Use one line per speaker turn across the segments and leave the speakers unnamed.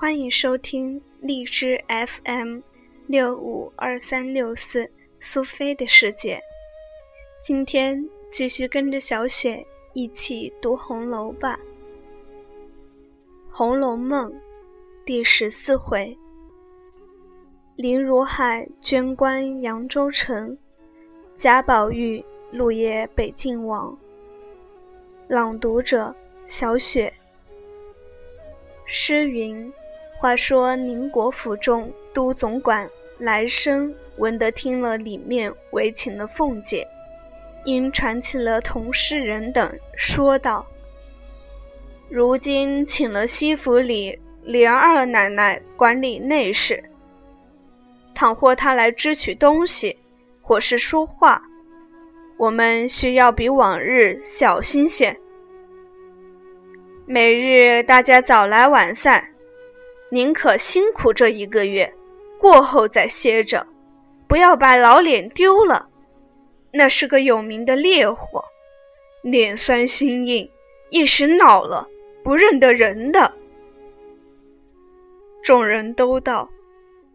欢迎收听荔枝 FM 六五二三六四苏菲的世界。今天继续跟着小雪一起读红楼吧，《红楼梦》第十四回：林如海捐官扬州城，贾宝玉入夜北静王。朗读者：小雪。诗云。话说宁国府中都总管来生闻得听了里面围请了凤姐，因传起了同事人等说道：“如今请了西府里莲二奶奶管理内事，倘或她来支取东西，或是说话，我们需要比往日小心些。每日大家早来晚散。”宁可辛苦这一个月，过后再歇着，不要把老脸丢了。那是个有名的烈火，脸酸心硬，一时恼了，不认得人的。众人都道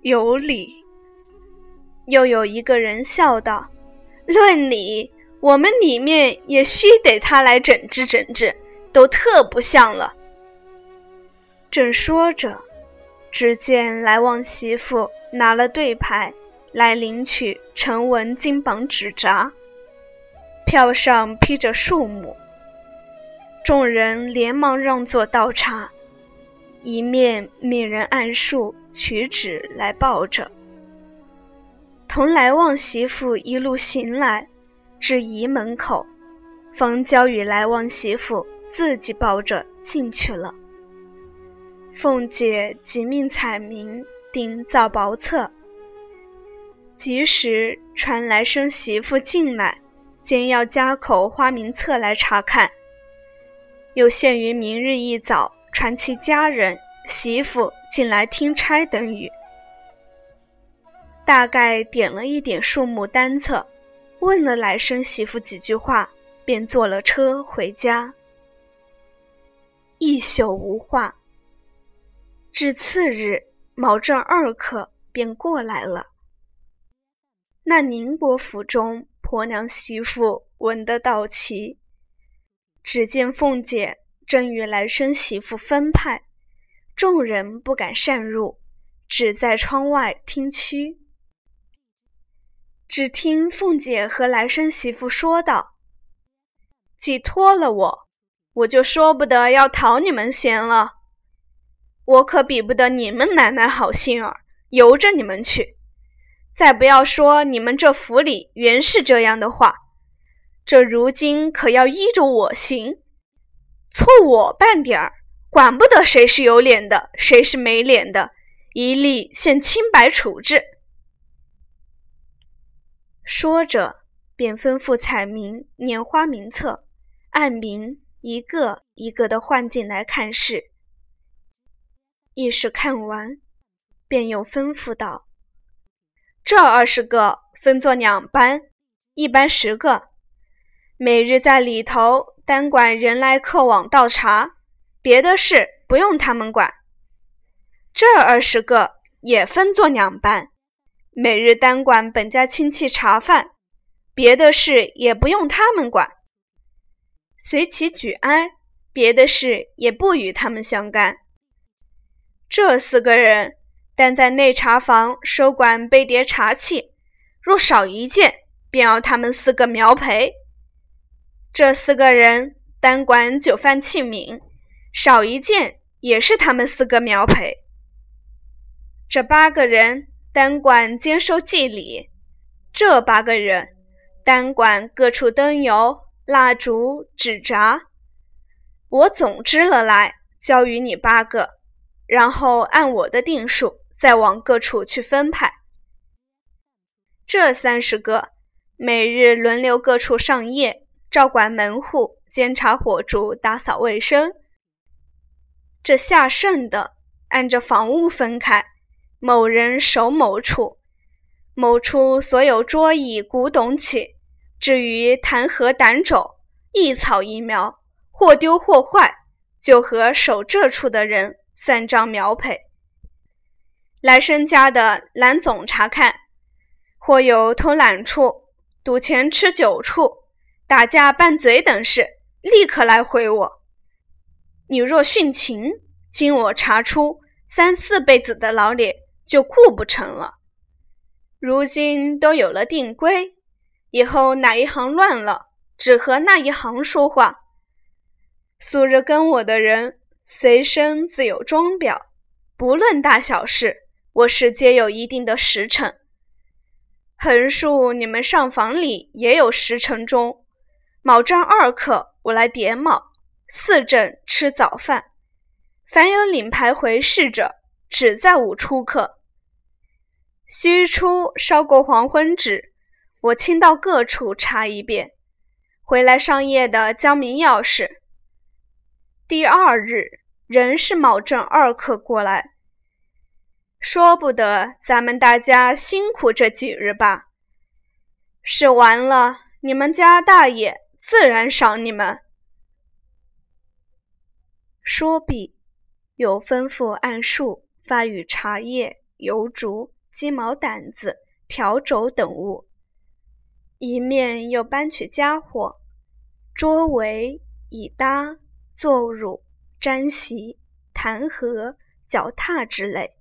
有理。又有一个人笑道：“论理，我们里面也须得他来整治整治，都特不像了。”正说着。只见来旺媳妇拿了对牌来领取成文金榜纸札，票上批着数目。众人连忙让座倒茶，一面命人按数取纸来报着。同来旺媳妇一路行来，至仪门口，方交与来旺媳妇自己抱着进去了。凤姐即命彩明定造薄册，及时传来生媳妇进来，兼要加口花名册来查看。又限于明日一早传其家人、媳妇进来听差等语。大概点了一点数目单册，问了来生媳妇几句话，便坐了车回家。一宿无话。至次日卯正二刻，便过来了。那宁国府中婆娘媳妇闻得到齐，只见凤姐正与来生媳妇分派，众人不敢擅入，只在窗外听曲。只听凤姐和来生媳妇说道：“既托了我，我就说不得要讨你们嫌了。”我可比不得你们奶奶好心儿，由着你们去。再不要说你们这府里原是这样的话，这如今可要依着我行。错我半点儿，管不得谁是有脸的，谁是没脸的，一律现清白处置。说着，便吩咐彩明拈花名册，按名一个一个的换进来看事。一时看完，便又吩咐道：“这二十个分作两班，一班十个，每日在里头单管人来客往倒茶，别的事不用他们管。这二十个也分作两班，每日单管本家亲戚茶饭，别的事也不用他们管。随其举哀，别的事也不与他们相干。”这四个人但在内茶房收管杯碟茶器，若少一件，便要他们四个苗赔。这四个人单管酒饭器皿，少一件也是他们四个苗赔。这八个人单管兼收祭礼，这八个人单管各处灯油、蜡烛、纸札，我总支了来，交与你八个。然后按我的定数，再往各处去分派。这三十个每日轮流各处上夜，照管门户、监察火烛、打扫卫生。这下剩的，按着房屋分开，某人守某处，某处所有桌椅、古董起，至于弹劾胆肘、一草一苗，或丢或坏，就和守这处的人。算账苗赔，来生家的蓝总查看，或有偷懒处、赌钱吃酒处、打架拌嘴等事，立刻来回我。你若殉情，经我查出，三四辈子的老脸就顾不成了。如今都有了定规，以后哪一行乱了，只和那一行说话。素日跟我的人，随身自有钟表，不论大小事，我是皆有一定的时辰。横竖你们上房里也有时辰钟，卯正二刻我来点卯，四正吃早饭。凡有领牌回事者，只在午出客。须出烧过黄昏纸，我亲到各处查一遍，回来上夜的交明钥匙。第二日仍是卯正二刻过来，说不得咱们大家辛苦这几日吧。是完了，你们家大爷自然赏你们。说毕，又吩咐按数发与茶叶、油烛、鸡毛掸子、笤帚等物，一面又搬取家伙，桌围、椅搭。坐褥、毡席、弹劾、脚踏之类，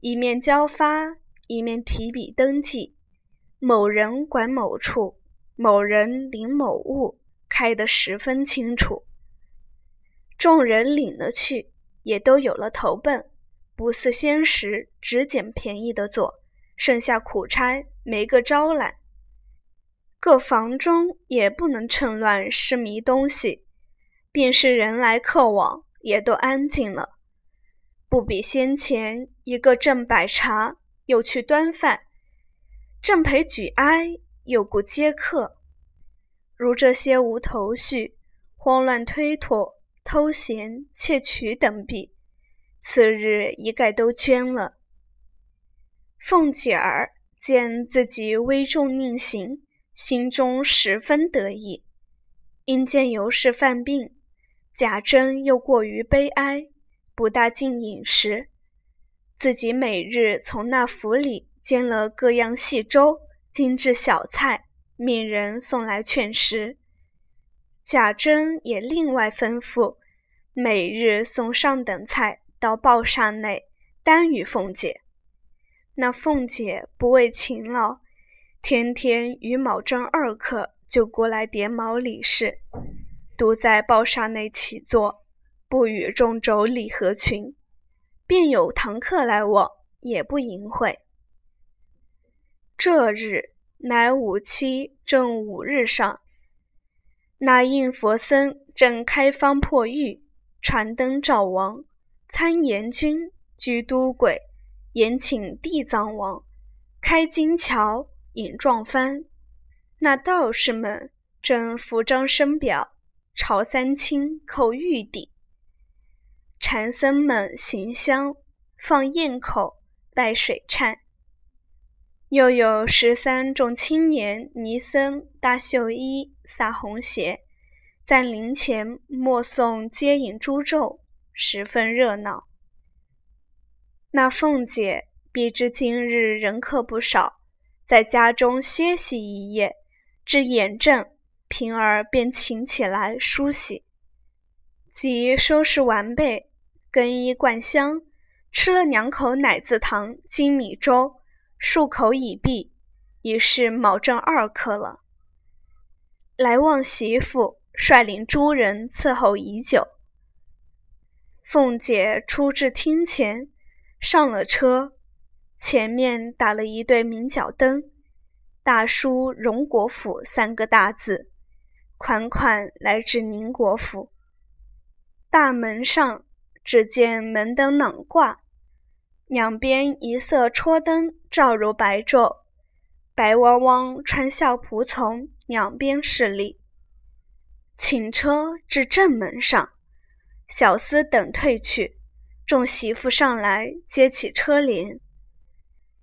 一面交发，一面提笔登记。某人管某处，某人领某物，开得十分清楚。众人领了去，也都有了投奔，不似先时只捡便宜的做，剩下苦差没个招揽。各房中也不能趁乱失迷东西。便是人来客往，也都安静了，不比先前一个正摆茶，又去端饭；正陪举哀，又顾接客。如这些无头绪、慌乱推脱、偷闲窃取等弊，次日一概都捐了。凤姐儿见自己危重宁行，心中十分得意，因见尤氏犯病。贾珍又过于悲哀，不大进饮食。自己每日从那府里煎了各样细粥、精致小菜，命人送来劝食。贾珍也另外吩咐，每日送上等菜到报厦内，单与凤姐。那凤姐不为勤劳，天天与卯正二刻就过来点卯理事。独在报厦内起坐，不与众妯娌合群，便有堂客来往，也不淫秽。这日乃五七正五日上，那应佛僧正开方破狱，传灯照王，参阎君居都轨，延请地藏王开金桥引撞幡，那道士们正扶张生表。朝三清叩玉底，禅僧们行香放焰口拜水忏，又有十三众青年尼僧大袖衣撒红鞋，在灵前默诵接引诸咒，十分热闹。那凤姐必知今日人客不少，在家中歇息一夜，至眼正。平儿便请起来梳洗，即收拾完备，更衣灌香，吃了两口奶子糖精米粥，漱口已毕，已是卯正二刻了。来望媳妇率领诸人伺候已久。凤姐出至厅前，上了车，前面打了一对明角灯，大书“荣国府”三个大字。款款来至宁国府，大门上只见门灯冷挂，两边一色戳灯照如白昼，白汪汪穿孝仆从两边侍立。请车至正门上，小厮等退去，众媳妇上来接起车帘。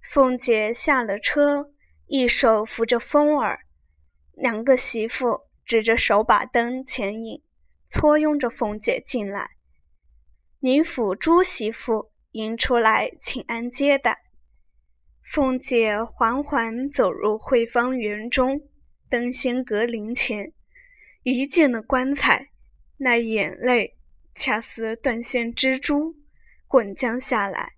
凤姐下了车，一手扶着风儿，两个媳妇。指着手把灯前引，簇拥着凤姐进来。宁府朱媳妇迎出来请安接待。凤姐缓缓走入慧芳园中，登仙阁灵前，一见了棺材，那眼泪恰似断线蜘蛛，滚将下来。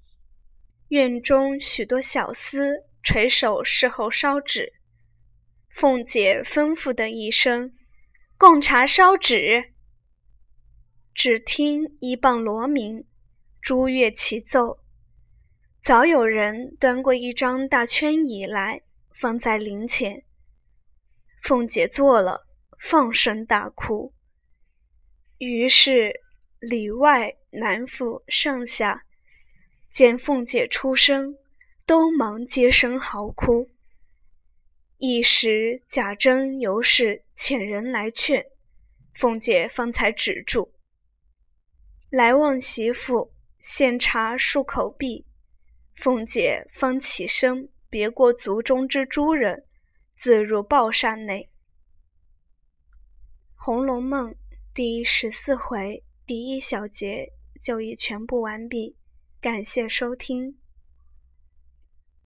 院中许多小厮垂手侍候烧纸，凤姐吩咐的一声：“贡茶烧纸。”只听一棒锣鸣，珠乐齐奏。早有人端过一张大圈椅来，放在灵前。凤姐坐了，放声大哭。于是里外男妇上下见凤姐出声，都忙接声嚎哭。一时贾珍尤氏遣人来劝，凤姐方才止住。来望媳妇，献茶漱口毕。凤姐方起身，别过族中之诸人，自入抱扇内。《红楼梦》第十四回第一小节就已全部完毕，感谢收听。